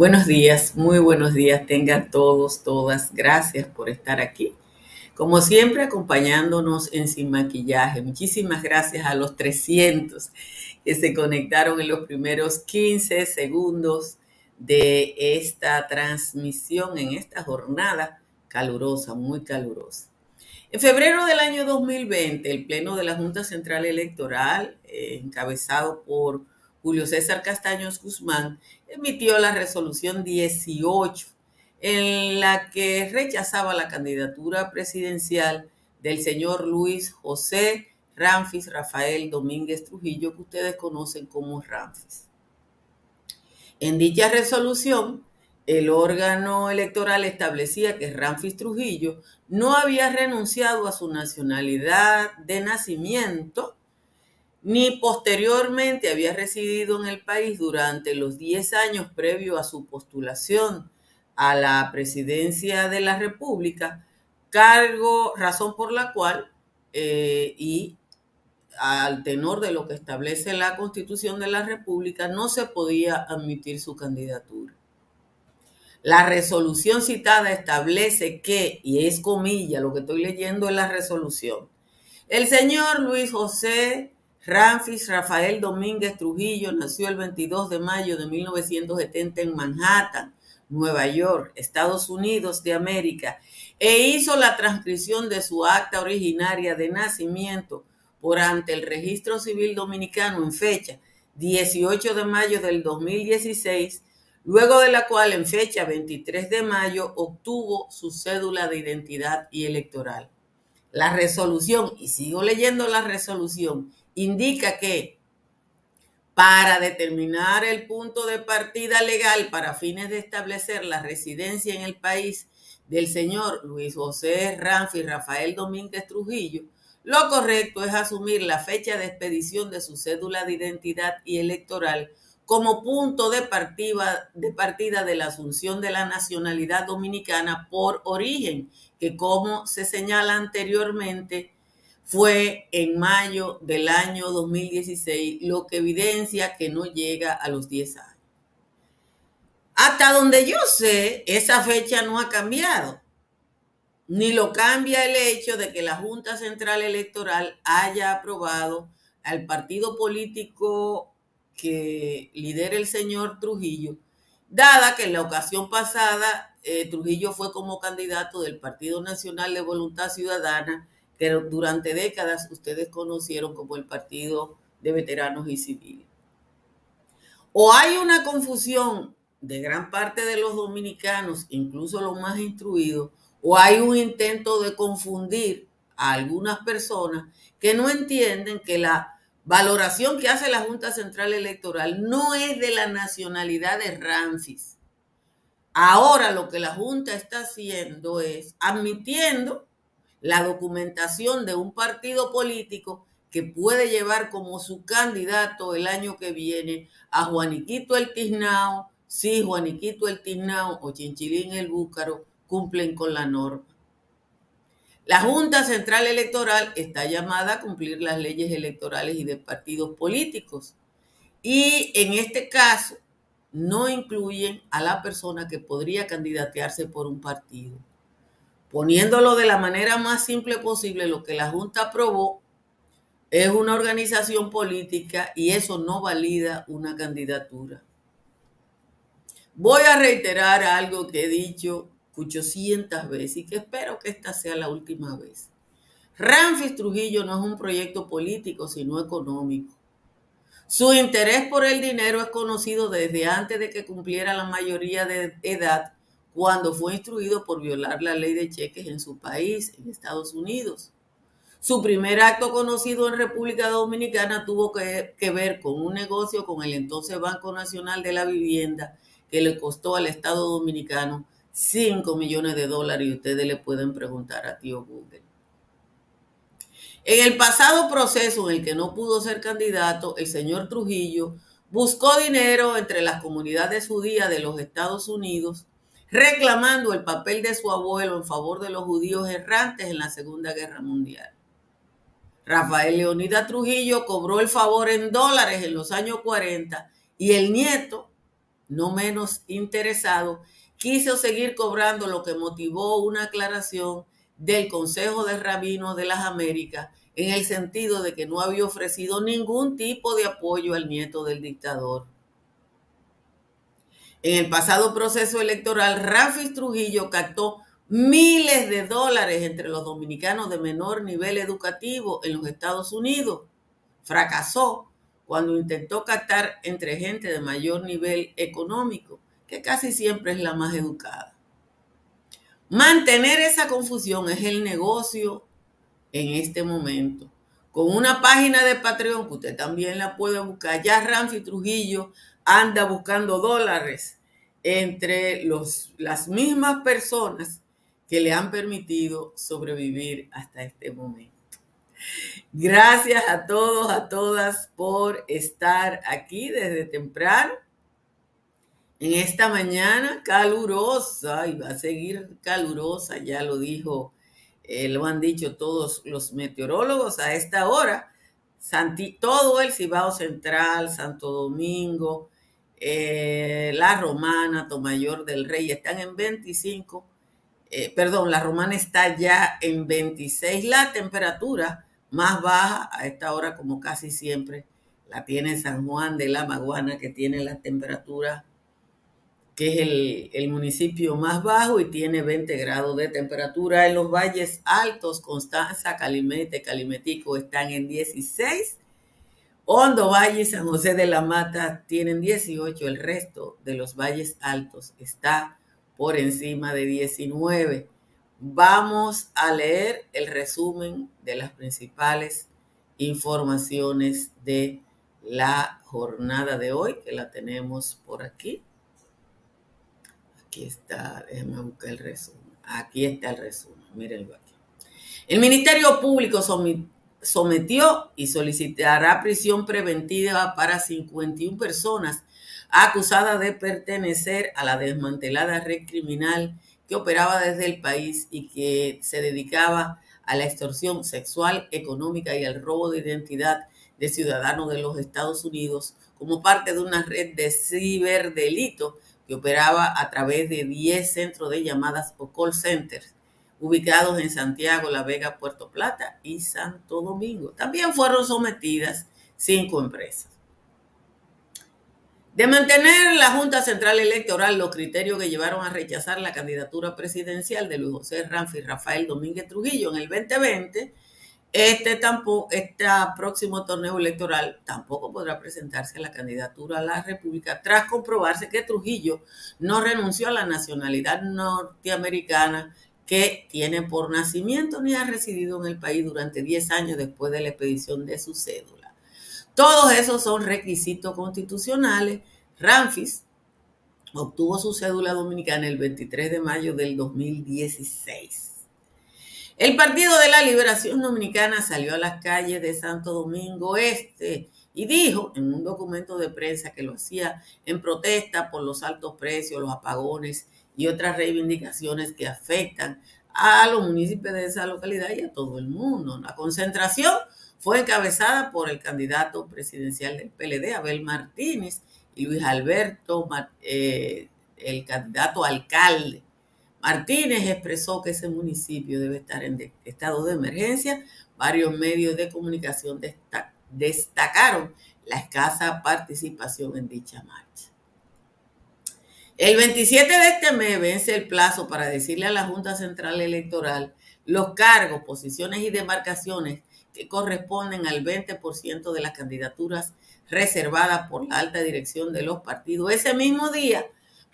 Buenos días, muy buenos días tengan todos, todas. Gracias por estar aquí. Como siempre, acompañándonos en Sin Maquillaje. Muchísimas gracias a los 300 que se conectaron en los primeros 15 segundos de esta transmisión, en esta jornada calurosa, muy calurosa. En febrero del año 2020, el Pleno de la Junta Central Electoral, eh, encabezado por Julio César Castaños Guzmán, emitió la resolución 18 en la que rechazaba la candidatura presidencial del señor Luis José Ramfis Rafael Domínguez Trujillo, que ustedes conocen como Ramfis. En dicha resolución, el órgano electoral establecía que Ramfis Trujillo no había renunciado a su nacionalidad de nacimiento ni posteriormente había residido en el país durante los 10 años previo a su postulación a la presidencia de la República, cargo, razón por la cual, eh, y al tenor de lo que establece la Constitución de la República, no se podía admitir su candidatura. La resolución citada establece que, y es comilla, lo que estoy leyendo es la resolución, el señor Luis José Ramfis Rafael Domínguez Trujillo nació el 22 de mayo de 1970 en Manhattan, Nueva York, Estados Unidos de América, e hizo la transcripción de su acta originaria de nacimiento por ante el Registro Civil Dominicano en fecha 18 de mayo del 2016, luego de la cual en fecha 23 de mayo obtuvo su cédula de identidad y electoral. La resolución, y sigo leyendo la resolución, indica que para determinar el punto de partida legal para fines de establecer la residencia en el país del señor Luis José Ramfi Rafael Domínguez Trujillo, lo correcto es asumir la fecha de expedición de su cédula de identidad y electoral como punto de partida, de partida de la asunción de la nacionalidad dominicana por origen, que como se señala anteriormente, fue en mayo del año 2016, lo que evidencia que no llega a los 10 años. Hasta donde yo sé, esa fecha no ha cambiado, ni lo cambia el hecho de que la Junta Central Electoral haya aprobado al partido político que lidera el señor Trujillo, dada que en la ocasión pasada eh, Trujillo fue como candidato del Partido Nacional de Voluntad Ciudadana que durante décadas ustedes conocieron como el Partido de Veteranos y Civiles. O hay una confusión de gran parte de los dominicanos, incluso los más instruidos, o hay un intento de confundir a algunas personas que no entienden que la valoración que hace la Junta Central Electoral no es de la nacionalidad de Ramfis. Ahora lo que la Junta está haciendo es admitiendo la documentación de un partido político que puede llevar como su candidato el año que viene a Juaniquito el Tiznao, si Juaniquito el Tiznao o Chinchilín el Búcaro cumplen con la norma. La Junta Central Electoral está llamada a cumplir las leyes electorales y de partidos políticos. Y en este caso, no incluyen a la persona que podría candidatearse por un partido. Poniéndolo de la manera más simple posible, lo que la Junta aprobó es una organización política y eso no valida una candidatura. Voy a reiterar algo que he dicho 800 veces y que espero que esta sea la última vez. Ramfis Trujillo no es un proyecto político, sino económico. Su interés por el dinero es conocido desde antes de que cumpliera la mayoría de edad cuando fue instruido por violar la ley de cheques en su país, en Estados Unidos. Su primer acto conocido en República Dominicana tuvo que, ver con un negocio con el entonces Banco Nacional de la Vivienda que le costó al Estado Dominicano 5 millones de dólares y ustedes le pueden preguntar a tío Google. En el pasado proceso en el que no pudo ser candidato, el señor Trujillo buscó dinero entre las comunidades judías de los Estados Unidos reclamando el papel de su abuelo en favor de los judíos errantes en la Segunda Guerra Mundial. Rafael Leonida Trujillo cobró el favor en dólares en los años 40 y el nieto no menos interesado, quiso seguir cobrando lo que motivó una aclaración del Consejo de Rabinos de las Américas en el sentido de que no había ofrecido ningún tipo de apoyo al nieto del dictador. En el pasado proceso electoral, Rafis Trujillo captó miles de dólares entre los dominicanos de menor nivel educativo en los Estados Unidos. Fracasó cuando intentó captar entre gente de mayor nivel económico, que casi siempre es la más educada. Mantener esa confusión es el negocio en este momento. Con una página de Patreon que usted también la puede buscar, ya Ramfi Trujillo anda buscando dólares entre los, las mismas personas que le han permitido sobrevivir hasta este momento. Gracias a todos, a todas por estar aquí desde temprano en esta mañana calurosa y va a seguir calurosa, ya lo dijo, eh, lo han dicho todos los meteorólogos a esta hora. todo el Cibao Central, Santo Domingo, eh, La Romana, Tomayor del Rey están en 25, eh, perdón, La Romana está ya en 26. La temperatura más baja a esta hora, como casi siempre, la tiene San Juan de la Maguana, que tiene la temperatura que es el, municipio más bajo y tiene 20 grados de temperatura. En los valles altos, Constanza, Calimete, Calimetico están en 16. Hondo Valle y San José de la Mata tienen 18. El resto de los valles altos está por encima de 19. Vamos a leer el resumen de las principales informaciones de la jornada de hoy, que la tenemos por aquí. Aquí está, déjenme buscar el resumen. Aquí está el resumen, mírenlo aquí. El Ministerio Público sometió y solicitará prisión preventiva para 51 personas acusadas de pertenecer a la desmantelada red criminal que operaba desde el país y que se dedicaba a la extorsión sexual, económica y al robo de identidad de ciudadanos de los Estados Unidos como parte de una red de ciberdelito que operaba a través de 10 centros de llamadas o call centers ubicados en Santiago, La Vega, Puerto Plata y Santo Domingo. También fueron sometidas cinco empresas. De mantener la Junta Central Electoral los criterios que llevaron a rechazar la candidatura presidencial de Luis José Ramfi y Rafael Domínguez Trujillo en el 2020, este, tampoco, este próximo torneo electoral tampoco podrá presentarse a la candidatura a la República tras comprobarse que Trujillo no renunció a la nacionalidad norteamericana que tiene por nacimiento ni ha residido en el país durante 10 años después de la expedición de su cédula. Todos esos son requisitos constitucionales. Ramfis obtuvo su cédula dominicana el 23 de mayo del 2016. El Partido de la Liberación Dominicana salió a las calles de Santo Domingo Este y dijo en un documento de prensa que lo hacía en protesta por los altos precios, los apagones y otras reivindicaciones que afectan a los municipios de esa localidad y a todo el mundo. La concentración fue encabezada por el candidato presidencial del PLD, Abel Martínez, y Luis Alberto, eh, el candidato alcalde Martínez expresó que ese municipio debe estar en estado de emergencia. Varios medios de comunicación destacaron la escasa participación en dicha marcha. El 27 de este mes vence el plazo para decirle a la Junta Central Electoral los cargos, posiciones y demarcaciones que corresponden al 20% de las candidaturas reservadas por la alta dirección de los partidos. Ese mismo día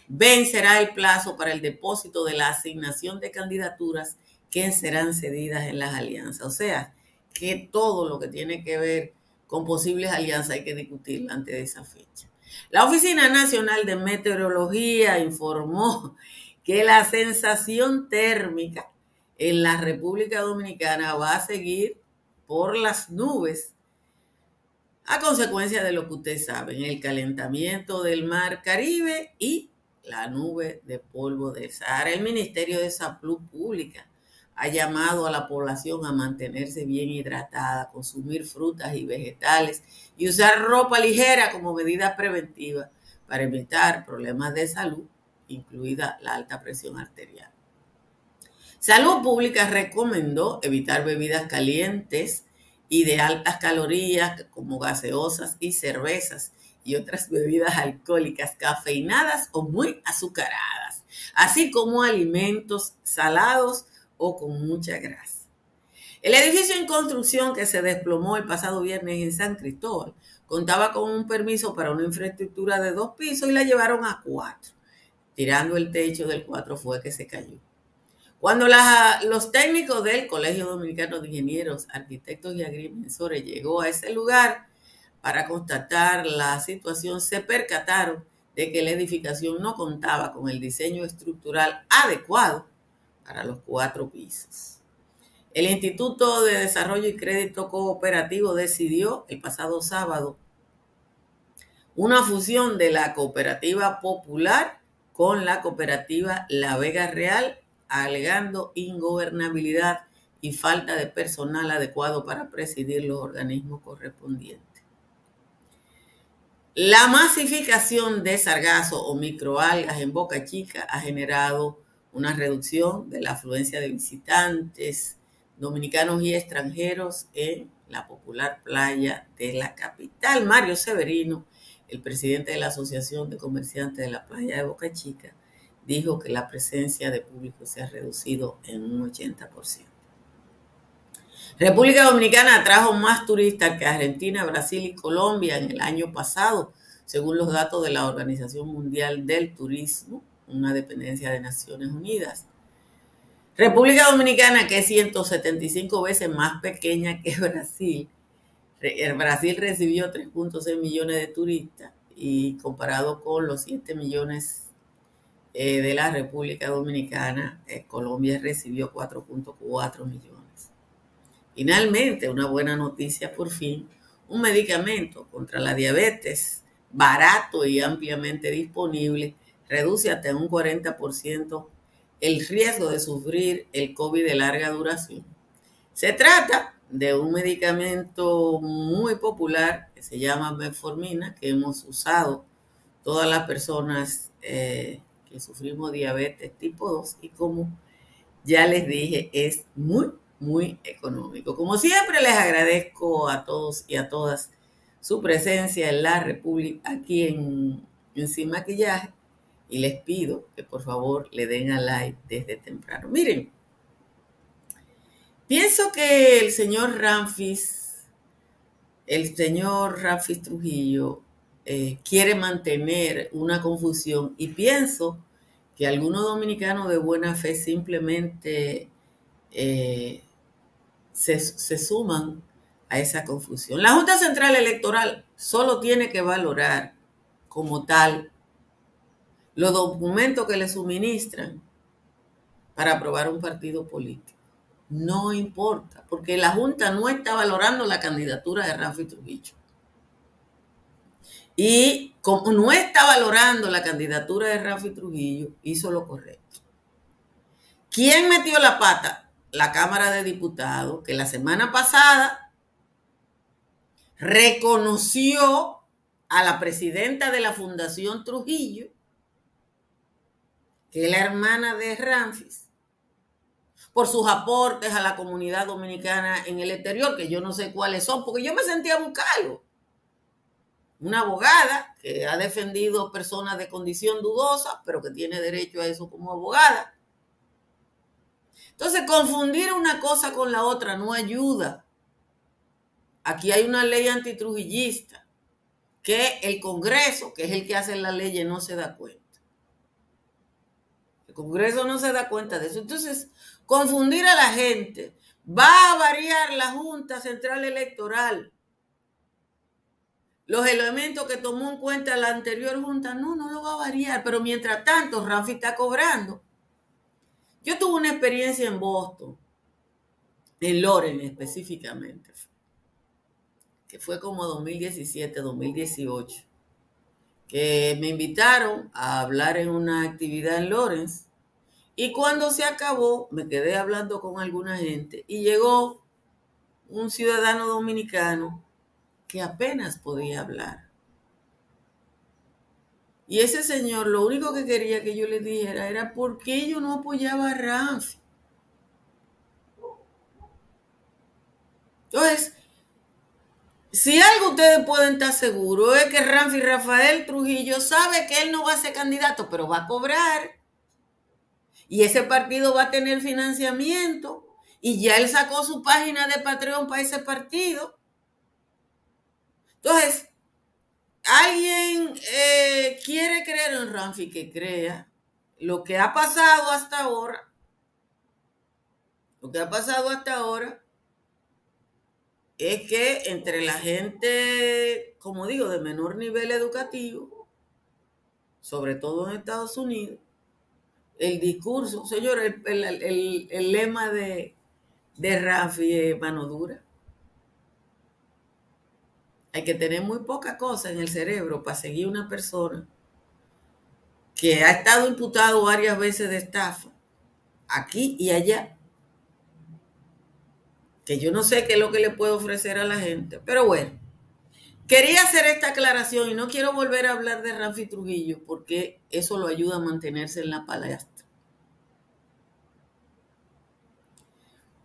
vencerá el plazo para el depósito de la asignación de candidaturas que serán cedidas en las alianzas. O sea, que todo lo que tiene que ver con posibles alianzas hay que discutir antes de esa fecha. La Oficina Nacional de Meteorología informó que la sensación térmica en la República Dominicana va a seguir por las nubes a consecuencia de lo que ustedes saben, el calentamiento del mar Caribe y la nube de polvo del Sahara. El Ministerio de Salud Pública ha llamado a la población a mantenerse bien hidratada, consumir frutas y vegetales y usar ropa ligera como medida preventiva para evitar problemas de salud, incluida la alta presión arterial. Salud Pública recomendó evitar bebidas calientes y de altas calorías como gaseosas y cervezas y otras bebidas alcohólicas cafeinadas o muy azucaradas, así como alimentos salados o con mucha grasa. El edificio en construcción que se desplomó el pasado viernes en San Cristóbal contaba con un permiso para una infraestructura de dos pisos y la llevaron a cuatro. Tirando el techo del cuatro fue que se cayó. Cuando los técnicos del Colegio Dominicano de Ingenieros, Arquitectos y Agrimensores llegó a ese lugar para constatar la situación, se percataron de que la edificación no contaba con el diseño estructural adecuado para los cuatro pisos. El Instituto de Desarrollo y Crédito Cooperativo decidió el pasado sábado una fusión de la cooperativa popular con la cooperativa La Vega Real, alegando ingobernabilidad y falta de personal adecuado para presidir los organismos correspondientes. La masificación de sargazo o microalgas en Boca Chica ha generado una reducción de la afluencia de visitantes, dominicanos y extranjeros en la popular playa de la capital. Mario Severino, el presidente de la Asociación de Comerciantes de la playa de Boca Chica, dijo que la presencia de público se ha reducido en un 80%. República Dominicana trajo más turistas que Argentina, Brasil y Colombia en el año pasado, según los datos de la Organización Mundial del Turismo, una dependencia de Naciones Unidas. República Dominicana, que es 175 veces más pequeña que Brasil. Brasil recibió 3.6 millones de turistas y comparado con los 7 millones eh, de la República Dominicana, eh, Colombia recibió 4.4 millones. Finalmente, una buena noticia por fin, un medicamento contra la diabetes barato y ampliamente disponible reduce hasta un 40% el riesgo de sufrir el COVID de larga duración. Se trata de un medicamento muy popular que se llama metformina, que hemos usado todas las personas eh, que sufrimos diabetes tipo 2 y como ya les dije, es muy, muy económico. Como siempre, les agradezco a todos y a todas su presencia en la República, aquí en, en Sin Maquillaje y les pido que por favor le den a like desde temprano. Miren, pienso que el señor Ramfis, el señor Ramfis Trujillo, eh, quiere mantener una confusión y pienso que algunos dominicanos de buena fe simplemente eh, se, se suman a esa confusión. La Junta Central Electoral solo tiene que valorar como tal los documentos que le suministran para aprobar un partido político. No importa, porque la Junta no está valorando la candidatura de Rafi Trujillo. Y como no está valorando la candidatura de Rafi Trujillo, hizo lo correcto. ¿Quién metió la pata? La Cámara de Diputados, que la semana pasada reconoció a la presidenta de la Fundación Trujillo que es la hermana de Ramfis, por sus aportes a la comunidad dominicana en el exterior, que yo no sé cuáles son, porque yo me sentía a buscarlo. Una abogada que ha defendido personas de condición dudosa, pero que tiene derecho a eso como abogada. Entonces, confundir una cosa con la otra no ayuda. Aquí hay una ley antitrujillista que el Congreso, que es el que hace la ley, no se da cuenta. Congreso no se da cuenta de eso. Entonces, confundir a la gente. Va a variar la Junta Central Electoral. Los elementos que tomó en cuenta la anterior Junta, no, no lo va a variar. Pero mientras tanto, Rafi está cobrando. Yo tuve una experiencia en Boston, en Loren específicamente, que fue como 2017, 2018, que me invitaron a hablar en una actividad en Lawrence y cuando se acabó, me quedé hablando con alguna gente y llegó un ciudadano dominicano que apenas podía hablar. Y ese señor lo único que quería que yo le dijera era por qué yo no apoyaba a Ramfi. Entonces, si algo ustedes pueden estar seguros es que Ramfi Rafael Trujillo sabe que él no va a ser candidato, pero va a cobrar. Y ese partido va a tener financiamiento. Y ya él sacó su página de Patreon para ese partido. Entonces, alguien eh, quiere creer en Ramfi que crea lo que ha pasado hasta ahora. Lo que ha pasado hasta ahora es que entre la gente, como digo, de menor nivel educativo, sobre todo en Estados Unidos, el discurso, señor, el, lema de, de Rafi es mano dura. Hay que tener muy poca cosa en el cerebro para seguir una persona que ha estado imputado varias veces de estafa, aquí y allá, que yo no sé qué es lo que le puedo ofrecer a la gente, pero bueno, quería hacer esta aclaración y no quiero volver a hablar de Ramfi Trujillo porque eso lo ayuda a mantenerse en la palestra.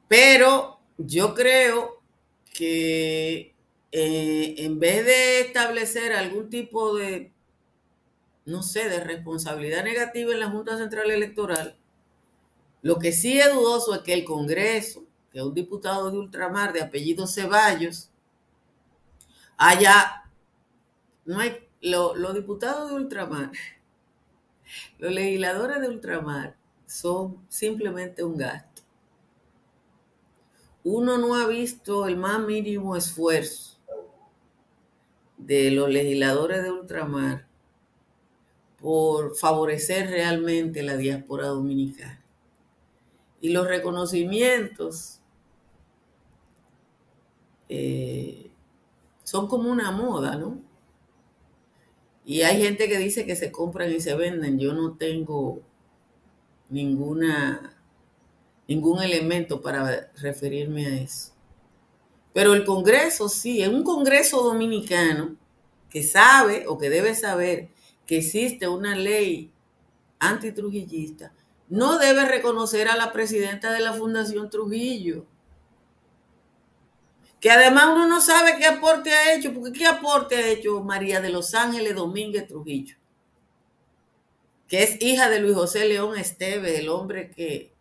Pero yo creo que eh, en vez de establecer algún tipo de, no sé, de responsabilidad negativa en la Junta Central Electoral, lo que sí es dudoso es que el Congreso que un diputado de ultramar de apellido Ceballos haya, no hay, los diputados de ultramar, los legisladores de ultramar son simplemente un gasto. Uno no ha visto el más mínimo esfuerzo de los legisladores de ultramar por favorecer realmente la diáspora dominicana. Y los reconocimientos eh, son como una moda, ¿no? Y hay gente que dice que se compran y se venden. Yo no tengo ninguna, ningún elemento para referirme a eso. Pero el Congreso sí, es un Congreso dominicano que sabe o que debe saber que existe una ley antitrujillista, no debe reconocer a la presidenta de la Fundación Trujillo que además uno no sabe qué aporte ha hecho, porque qué aporte ha hecho María de los Ángeles Domínguez Trujillo, que es hija de Luis José León Esteve, el hombre que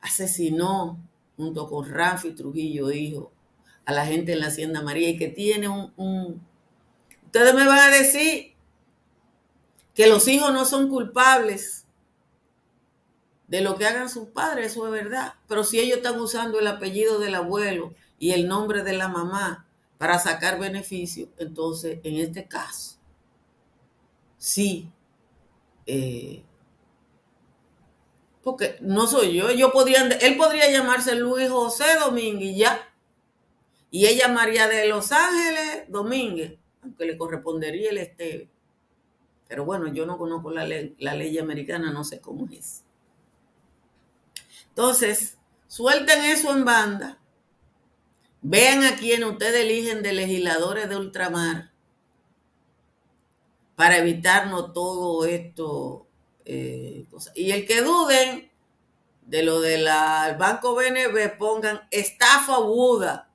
asesinó junto con Rafi Trujillo, hijo, a la gente en la Hacienda María y que tiene un, un... Ustedes me van a decir que los hijos no son culpables de lo que hagan sus padres, eso es verdad. Pero si ellos están usando el apellido del abuelo y el nombre de la mamá para sacar beneficio, entonces en este caso, sí, eh, porque no soy yo, yo podría, él podría llamarse Luis José Domínguez ya, y ella María de Los Ángeles Domínguez, aunque le correspondería el Esteve. Pero bueno, yo no conozco la ley, la ley americana, no sé cómo es. Entonces, suelten eso en banda Vean a quién ustedes eligen de legisladores de ultramar para evitarnos todo esto. Eh, y el que duden de lo del Banco BNB, pongan estafa Buda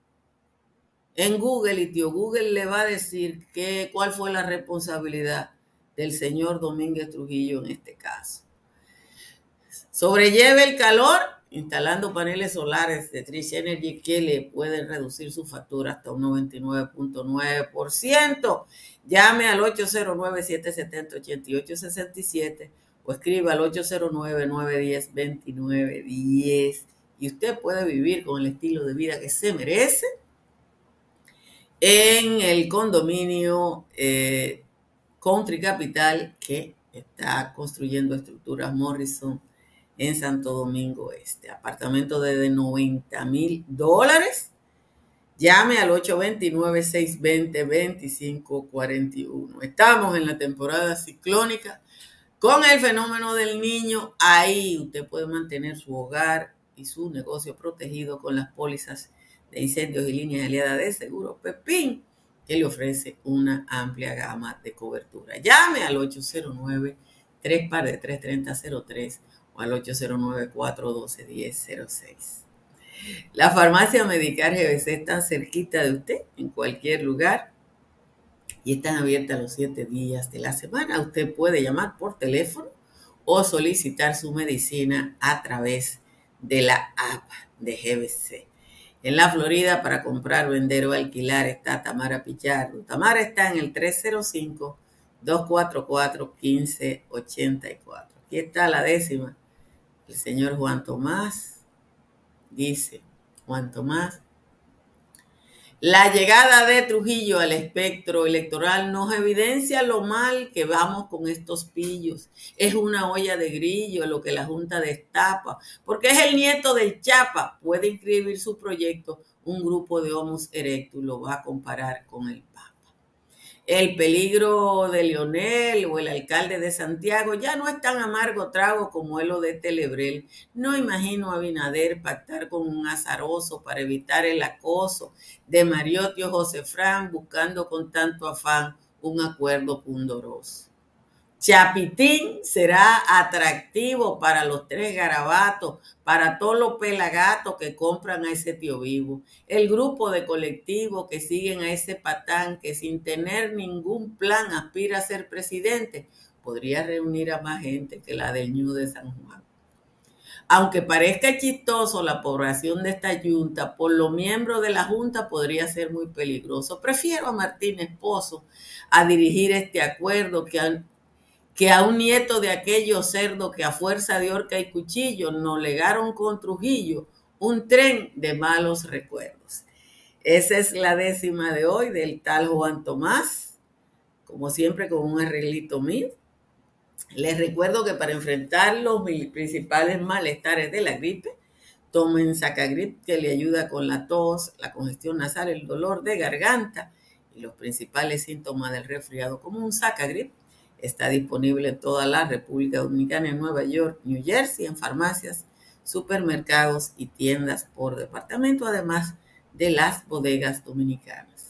en Google y tío Google le va a decir que, cuál fue la responsabilidad del señor Domínguez Trujillo en este caso. Sobrelleve el calor instalando paneles solares de Trish Energy que le pueden reducir su factura hasta un 99.9%. Llame al 809-770-8867 o escriba al 809-910-2910 y usted puede vivir con el estilo de vida que se merece en el condominio eh, Country Capital que está construyendo estructuras Morrison en Santo Domingo Este. Apartamento de 90 mil dólares. Llame al 829-620-2541. Estamos en la temporada ciclónica con el fenómeno del niño. Ahí usted puede mantener su hogar y su negocio protegido con las pólizas de incendios y líneas aliadas de seguro Pepín que le ofrece una amplia gama de cobertura. Llame al 809 3 par de 33003 o al 809-412-1006. La farmacia Medicar GBC está cerquita de usted, en cualquier lugar, y están abiertas los siete días de la semana. Usted puede llamar por teléfono o solicitar su medicina a través de la app de GBC. En la Florida, para comprar, vender o alquilar, está Tamara Pichardo. Tamara está en el 305-244-1584. Aquí está la décima. El señor Juan Tomás dice, Juan Tomás, la llegada de Trujillo al espectro electoral nos evidencia lo mal que vamos con estos pillos. Es una olla de grillo lo que la Junta destapa, porque es el nieto del Chapa. Puede inscribir su proyecto un grupo de Homus erectus, lo va a comparar con el Papa. El peligro de Leonel o el alcalde de Santiago ya no es tan amargo trago como el lo de Telebrel. No imagino a Binader pactar con un azaroso para evitar el acoso de Mariotti o José Fran buscando con tanto afán un acuerdo pundoroso. Chapitín será atractivo para los tres garabatos, para todos los pelagatos que compran a ese tío vivo. El grupo de colectivos que siguen a ese patán que sin tener ningún plan aspira a ser presidente, podría reunir a más gente que la del Ñu de San Juan. Aunque parezca chistoso la población de esta junta, por los miembros de la junta podría ser muy peligroso. Prefiero a Martín Esposo a dirigir este acuerdo que que a un nieto de aquellos cerdos que a fuerza de horca y cuchillo nos legaron con Trujillo un tren de malos recuerdos. Esa es la décima de hoy del tal Juan Tomás, como siempre con un arreglito mío. Les recuerdo que para enfrentar los principales malestares de la gripe, tomen Sacagrip que le ayuda con la tos, la congestión nasal, el dolor de garganta y los principales síntomas del resfriado, como un Sacagrip Está disponible en toda la República Dominicana, en Nueva York, New Jersey, en farmacias, supermercados y tiendas por departamento, además de las bodegas dominicanas.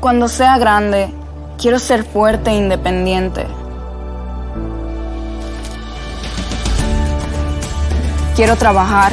Cuando sea grande, quiero ser fuerte e independiente. Quiero trabajar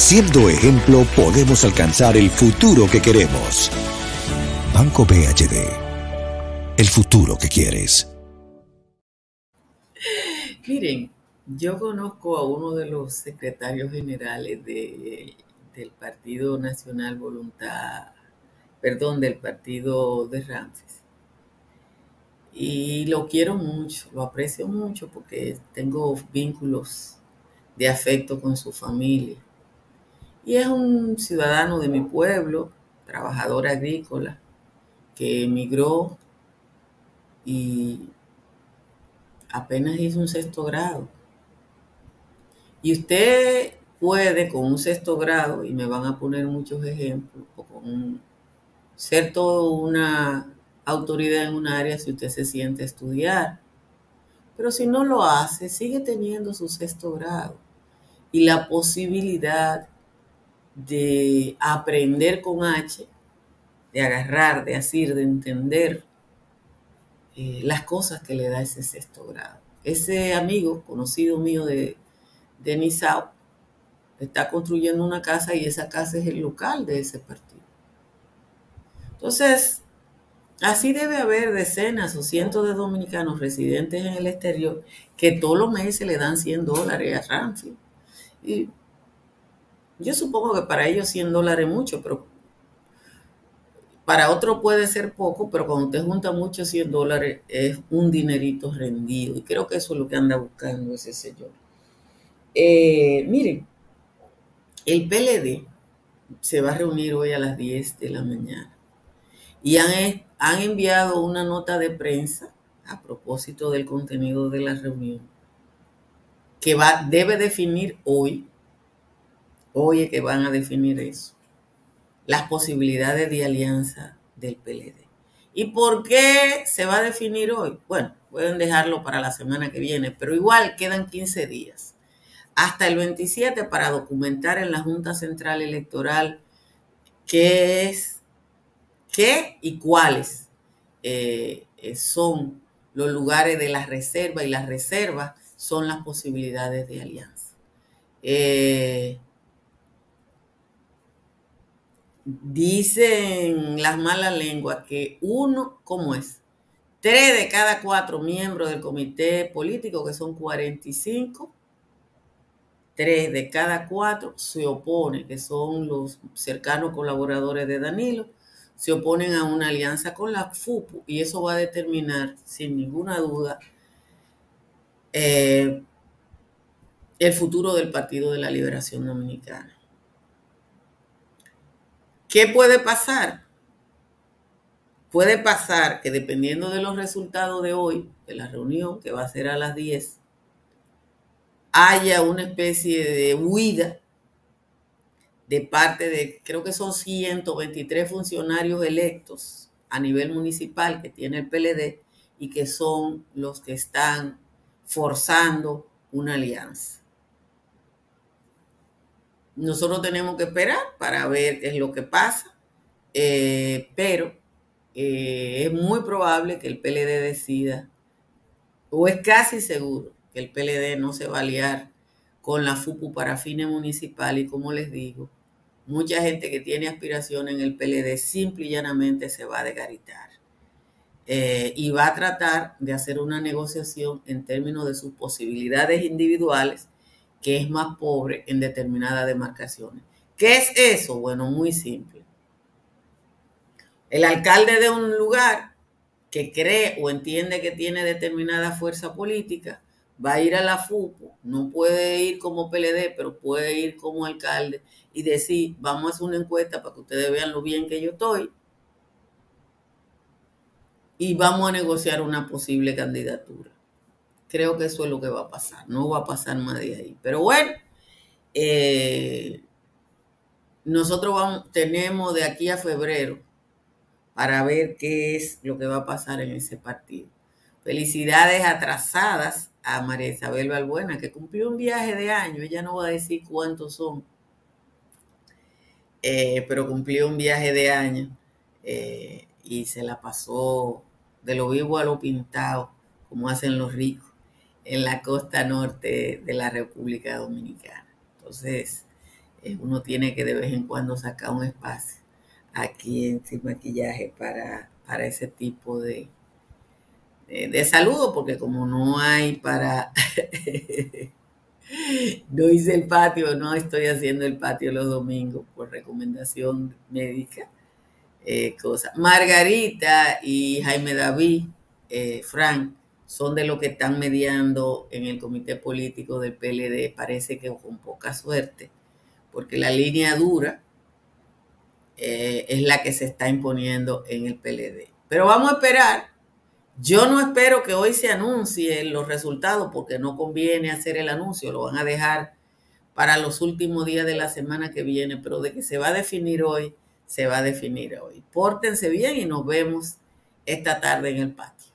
Siendo ejemplo, podemos alcanzar el futuro que queremos. Banco BHD. El futuro que quieres. Miren, yo conozco a uno de los secretarios generales del Partido Nacional Voluntad, perdón, del Partido de Ramses. Y lo quiero mucho, lo aprecio mucho porque tengo vínculos de afecto con su familia y es un ciudadano de mi pueblo, trabajador agrícola, que emigró y apenas hizo un sexto grado. Y usted puede con un sexto grado, y me van a poner muchos ejemplos, o con ser toda una autoridad en un área si usted se siente a estudiar. Pero si no lo hace, sigue teniendo su sexto grado y la posibilidad de aprender con H, de agarrar, de asir, de entender eh, las cosas que le da ese sexto grado. Ese amigo, conocido mío de, de Nisao, está construyendo una casa y esa casa es el local de ese partido. Entonces, así debe haber decenas o cientos de dominicanos residentes en el exterior que todos los meses le dan 100 dólares a Ramsey. Y yo supongo que para ellos 100 dólares es mucho, pero para otro puede ser poco, pero cuando te junta muchos 100 dólares es un dinerito rendido. Y creo que eso es lo que anda buscando ese señor. Eh, miren, el PLD se va a reunir hoy a las 10 de la mañana y han, han enviado una nota de prensa a propósito del contenido de la reunión que va, debe definir hoy, hoy es que van a definir eso, las posibilidades de alianza del PLD. ¿Y por qué se va a definir hoy? Bueno, pueden dejarlo para la semana que viene, pero igual quedan 15 días hasta el 27 para documentar en la Junta Central Electoral qué es, qué y cuáles eh, eh, son los lugares de la reserva y las reservas son las posibilidades de alianza. Eh, dicen las malas lenguas que uno, ¿cómo es? Tres de cada cuatro miembros del comité político, que son 45, tres de cada cuatro se oponen, que son los cercanos colaboradores de Danilo, se oponen a una alianza con la FUPU y eso va a determinar, sin ninguna duda, eh, el futuro del Partido de la Liberación Dominicana. ¿Qué puede pasar? Puede pasar que dependiendo de los resultados de hoy, de la reunión, que va a ser a las 10, haya una especie de huida de parte de, creo que son 123 funcionarios electos a nivel municipal que tiene el PLD y que son los que están forzando una alianza. Nosotros tenemos que esperar para ver qué es lo que pasa, eh, pero eh, es muy probable que el PLD decida, o es casi seguro, que el PLD no se va a aliar con la FUPU para fines municipales y como les digo, mucha gente que tiene aspiración en el PLD simple y llanamente se va a desgaritar. Eh, y va a tratar de hacer una negociación en términos de sus posibilidades individuales, que es más pobre en determinadas demarcaciones. ¿Qué es eso? Bueno, muy simple. El alcalde de un lugar que cree o entiende que tiene determinada fuerza política, va a ir a la FUPO, no puede ir como PLD, pero puede ir como alcalde y decir, vamos a hacer una encuesta para que ustedes vean lo bien que yo estoy y vamos a negociar una posible candidatura. Creo que eso es lo que va a pasar, no va a pasar más de ahí. Pero bueno, eh, nosotros tenemos de aquí a febrero para ver qué es lo que va a pasar en ese partido. Felicidades atrasadas a María Isabel Balbuena, que cumplió un viaje de año, ella no va a decir cuántos son, eh, pero cumplió un viaje de año eh, y se la pasó de lo vivo a lo pintado, como hacen los ricos, en la costa norte de la República Dominicana. Entonces, eh, uno tiene que de vez en cuando sacar un espacio aquí en Sin Maquillaje para, para ese tipo de, de saludo, porque como no hay para... no hice el patio, no estoy haciendo el patio los domingos por recomendación médica. Eh. Margarita y Jaime David, eh, Frank, son de los que están mediando en el comité político del PLD, parece que con poca suerte, porque la línea dura eh, es la que se está imponiendo en el PLD. Pero vamos a esperar yo no espero que hoy se anuncien los resultados porque no conviene hacer el anuncio, lo van a dejar para los últimos días de la semana que viene, pero de que se va a definir hoy, se va a definir hoy. Pórtense bien y nos vemos esta tarde en el patio.